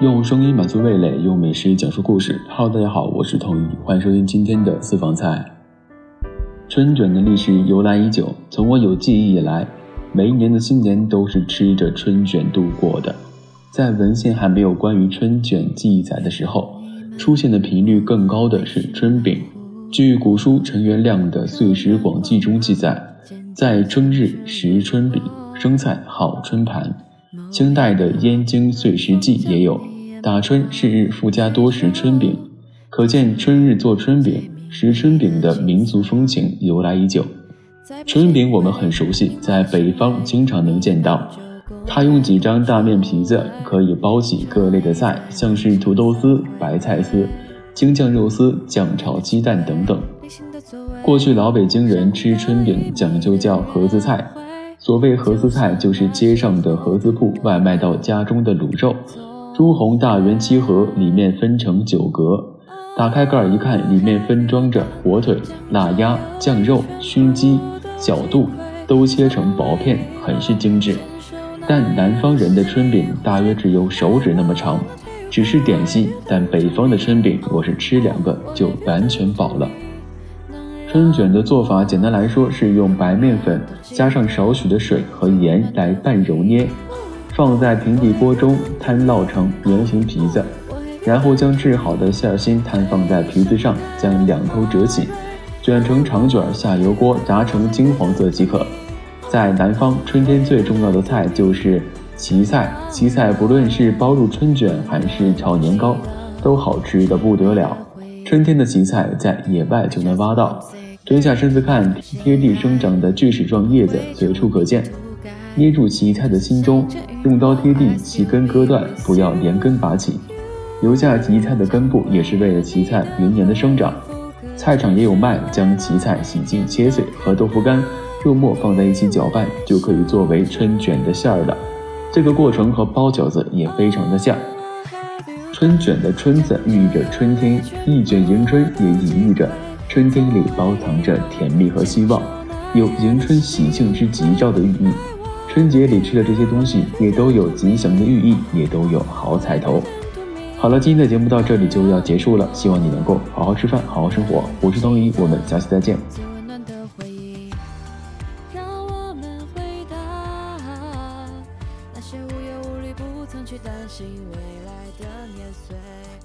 用声音满足味蕾，用美食讲述故事。Hello，大家好，我是童一，欢迎收听今天的私房菜。春卷的历史由来已久，从我有记忆以来，每一年的新年都是吃着春卷度过的。在文献还没有关于春卷记载的时候，出现的频率更高的是春饼。据古书陈元亮的《岁时广记》中记载，在春日食春饼，生菜好春盘。清代的《燕京岁时记》也有“打春是日复加多食春饼”，可见春日做春饼、食春饼的民俗风情由来已久。春饼我们很熟悉，在北方经常能见到。它用几张大面皮子可以包起各类的菜，像是土豆丝、白菜丝、京酱肉丝、酱炒鸡蛋等等。过去老北京人吃春饼讲究叫盒子菜。所谓盒子菜，就是街上的盒子铺外卖到家中的卤肉，朱红大圆七盒，里面分成九格。打开盖儿一看，里面分装着火腿、腊鸭、酱肉、熏鸡、小肚，都切成薄片，很是精致。但南方人的春饼大约只有手指那么长，只是点心。但北方的春饼，我是吃两个就完全饱了。春卷的做法，简单来说是用白面粉加上少许的水和盐来拌揉捏，放在平底锅中摊烙成圆形皮子，然后将制好的馅心摊放在皮子上，将两头折起，卷成长卷下油锅炸成金黄色即可。在南方，春天最重要的菜就是荠菜，荠菜不论是包入春卷还是炒年糕，都好吃的不得了。春天的荠菜在野外就能挖到。蹲下身子看，贴地生长的锯齿状叶子随处可见。捏住荠菜的心中，用刀贴地，其根割断，不要连根拔起。留下荠菜的根部，也是为了荠菜明年的生长。菜场也有卖，将荠菜洗净切碎，和豆腐干、肉末放在一起搅拌，就可以作为春卷的馅儿了。这个过程和包饺子也非常的像。春卷的“春”字寓意着春天，一卷迎春也隐喻着。春天里包藏着甜蜜和希望，有迎春喜庆之吉兆的寓意。春节里吃的这些东西也都有吉祥的寓意，也都有好彩头。好了，今天的节目到这里就要结束了，希望你能够好好吃饭，好好生活。我是东怡，我们下期再见。去担心未来的年岁。